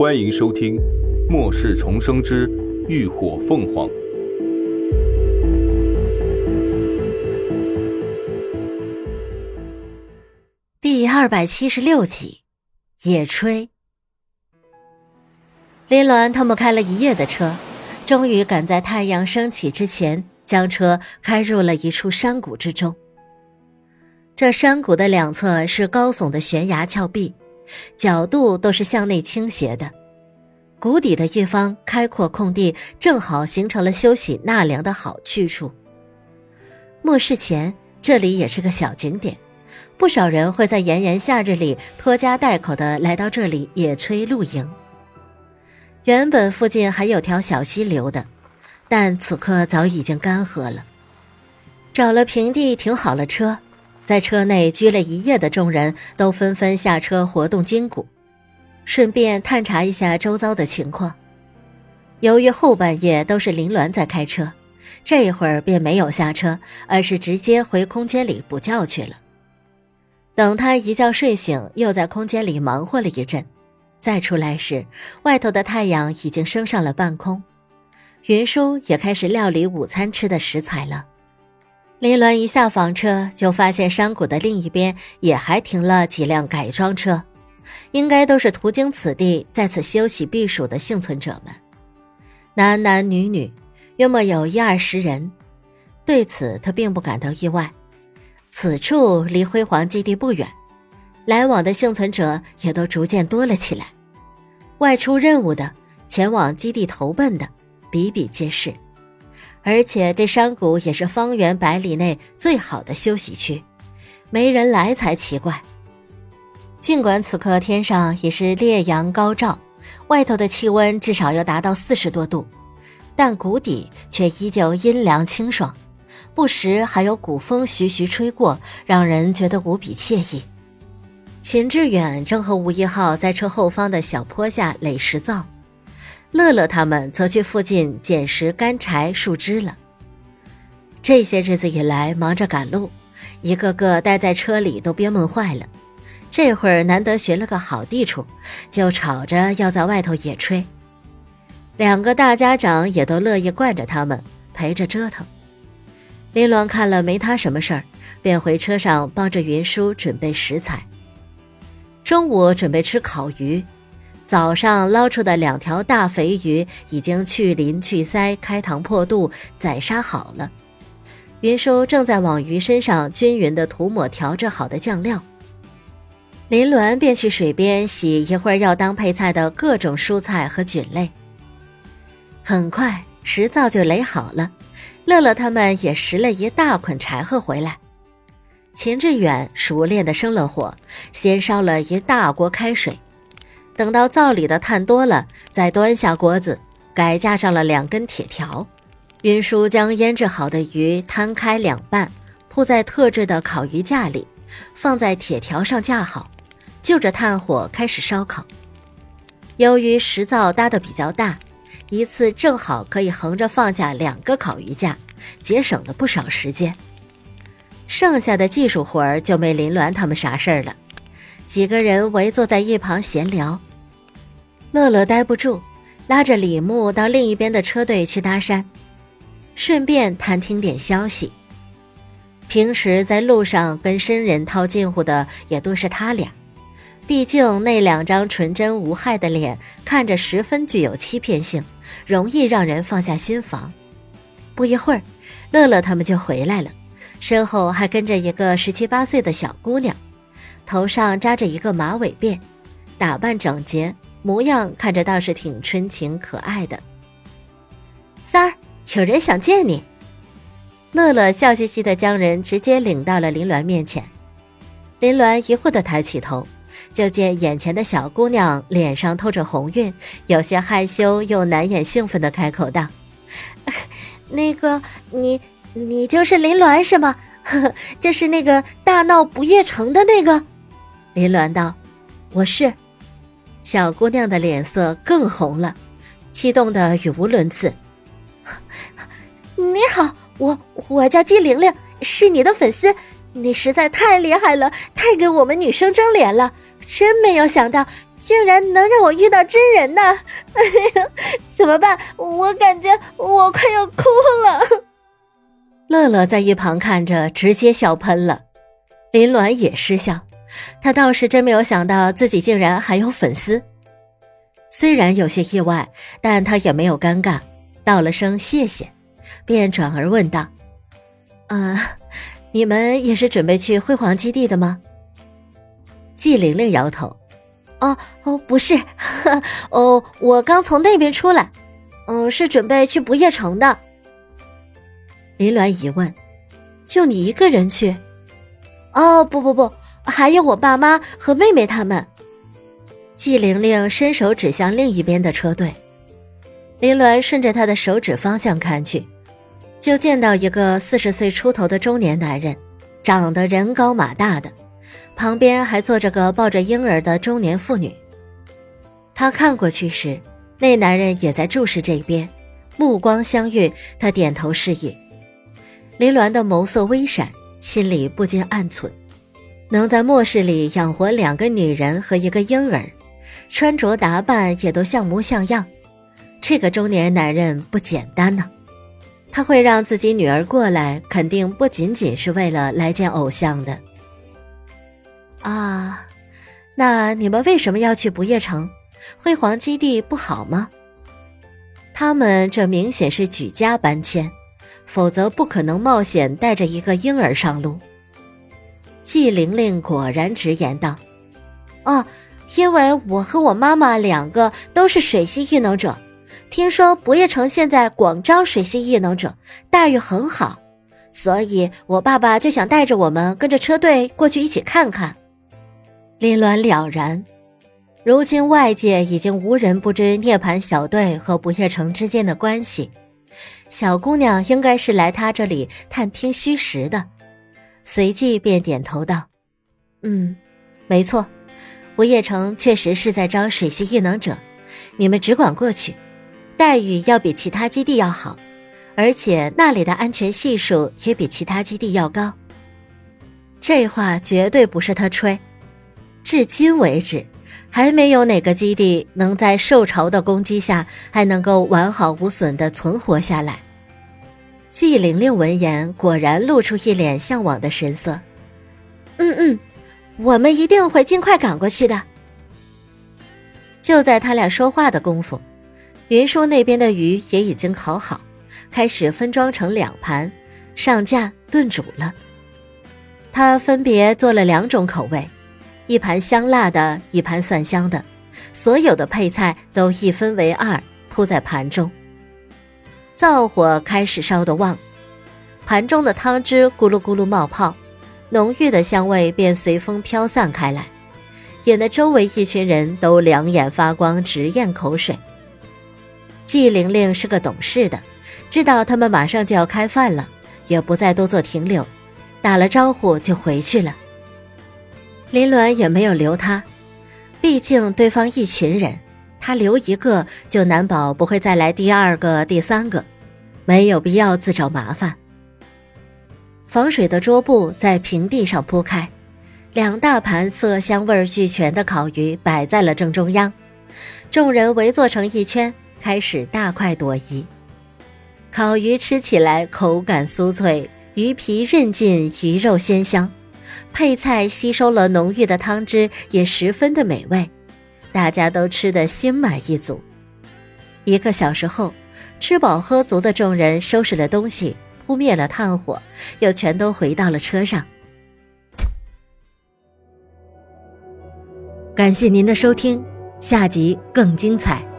欢迎收听《末世重生之浴火凤凰》第二百七十六集《野炊》。林鸾他们开了一夜的车，终于赶在太阳升起之前，将车开入了一处山谷之中。这山谷的两侧是高耸的悬崖峭壁。角度都是向内倾斜的，谷底的一方开阔空地正好形成了休息纳凉的好去处。末世前，这里也是个小景点，不少人会在炎炎夏日里拖家带口的来到这里野炊露营。原本附近还有条小溪流的，但此刻早已经干涸了。找了平地停好了车。在车内居了一夜的众人都纷纷下车活动筋骨，顺便探查一下周遭的情况。由于后半夜都是林鸾在开车，这一会儿便没有下车，而是直接回空间里补觉去了。等他一觉睡醒，又在空间里忙活了一阵，再出来时，外头的太阳已经升上了半空，云舒也开始料理午餐吃的食材了。林鸾一下房车，就发现山谷的另一边也还停了几辆改装车，应该都是途经此地在此休息避暑的幸存者们，男男女女，约莫有一二十人。对此他并不感到意外，此处离辉煌基地不远，来往的幸存者也都逐渐多了起来，外出任务的、前往基地投奔的，比比皆是。而且这山谷也是方圆百里内最好的休息区，没人来才奇怪。尽管此刻天上已是烈阳高照，外头的气温至少要达到四十多度，但谷底却依旧阴凉清爽，不时还有古风徐徐吹过，让人觉得无比惬意。秦志远正和吴一浩在车后方的小坡下垒石灶。乐乐他们则去附近捡拾干柴、树枝了。这些日子以来忙着赶路，一个个待在车里都憋闷坏了。这会儿难得寻了个好地处，就吵着要在外头野炊。两个大家长也都乐意惯着他们，陪着折腾。林鸾看了没他什么事儿，便回车上帮着云舒准备食材。中午准备吃烤鱼。早上捞出的两条大肥鱼已经去鳞去鳃、开膛破肚，宰杀好了。云舒正在往鱼身上均匀地涂抹调制好的酱料。林鸾便去水边洗一会儿要当配菜的各种蔬菜和菌类。很快石灶就垒好了，乐乐他们也拾了一大捆柴禾回来。秦志远熟练地生了火，先烧了一大锅开水。等到灶里的炭多了，再端下锅子，改架上了两根铁条。云舒将腌制好的鱼摊开两半，铺在特制的烤鱼架里，放在铁条上架好，就着炭火开始烧烤。由于石灶搭的比较大，一次正好可以横着放下两个烤鱼架，节省了不少时间。剩下的技术活儿就没林鸾他们啥事儿了，几个人围坐在一旁闲聊。乐乐待不住，拉着李牧到另一边的车队去搭讪，顺便探听点消息。平时在路上跟生人套近乎的也都是他俩，毕竟那两张纯真无害的脸看着十分具有欺骗性，容易让人放下心防。不一会儿，乐乐他们就回来了，身后还跟着一个十七八岁的小姑娘，头上扎着一个马尾辫，打扮整洁。模样看着倒是挺纯情可爱的。三儿，有人想见你。乐乐笑嘻嘻的将人直接领到了林鸾面前。林鸾疑惑的抬起头，就见眼前的小姑娘脸上透着红晕，有些害羞又难掩兴奋的开口道：“那个，你你就是林鸾是吗？就是那个大闹不夜城的那个。”林鸾道：“我是。”小姑娘的脸色更红了，激动的语无伦次。你好，我我叫季玲玲，是你的粉丝。你实在太厉害了，太给我们女生争脸了。真没有想到，竟然能让我遇到真人呐！哎呀，怎么办？我感觉我快要哭了。乐乐在一旁看着，直接笑喷了。林鸾也失笑，他倒是真没有想到自己竟然还有粉丝。虽然有些意外，但他也没有尴尬，道了声谢谢，便转而问道：“啊，你们也是准备去辉煌基地的吗？”季玲玲摇头：“哦哦，不是，哦，我刚从那边出来，嗯，是准备去不夜城的。”林鸾疑问：“就你一个人去？”“哦，不不不，还有我爸妈和妹妹他们。”季玲玲伸手指向另一边的车队，林鸾顺着他的手指方向看去，就见到一个四十岁出头的中年男人，长得人高马大的，旁边还坐着个抱着婴儿的中年妇女。他看过去时，那男人也在注视这边，目光相遇，他点头示意。林鸾的眸色微闪，心里不禁暗忖：能在末世里养活两个女人和一个婴儿。穿着打扮也都像模像样，这个中年男人不简单呢。他会让自己女儿过来，肯定不仅仅是为了来见偶像的。啊，那你们为什么要去不夜城？辉煌基地不好吗？他们这明显是举家搬迁，否则不可能冒险带着一个婴儿上路。季玲玲果然直言道：“哦。”因为我和我妈妈两个都是水系异能者，听说不夜城现在广招水系异能者，待遇很好，所以我爸爸就想带着我们跟着车队过去一起看看。林鸾了然，如今外界已经无人不知涅槃小队和不夜城之间的关系，小姑娘应该是来他这里探听虚实的，随即便点头道：“嗯，没错。”不夜城确实是在招水系异能者，你们只管过去，待遇要比其他基地要好，而且那里的安全系数也比其他基地要高。这话绝对不是他吹，至今为止，还没有哪个基地能在受潮的攻击下还能够完好无损的存活下来。季玲玲闻言，果然露出一脸向往的神色。嗯嗯。我们一定会尽快赶过去的。就在他俩说话的功夫，云舒那边的鱼也已经烤好，开始分装成两盘，上架炖煮了。他分别做了两种口味，一盘香辣的，一盘蒜香的，所有的配菜都一分为二铺在盘中。灶火开始烧得旺，盘中的汤汁咕噜咕噜冒泡。浓郁的香味便随风飘散开来，引得周围一群人都两眼发光，直咽口水。季玲玲是个懂事的，知道他们马上就要开饭了，也不再多做停留，打了招呼就回去了。林鸾也没有留他，毕竟对方一群人，他留一个就难保不会再来第二个、第三个，没有必要自找麻烦。防水的桌布在平地上铺开，两大盘色香味俱全的烤鱼摆在了正中央，众人围坐成一圈，开始大快朵颐。烤鱼吃起来口感酥脆，鱼皮韧劲，鱼肉鲜香，配菜吸收了浓郁的汤汁，也十分的美味，大家都吃得心满意足。一个小时后，吃饱喝足的众人收拾了东西。扑灭了炭火，又全都回到了车上。感谢您的收听，下集更精彩。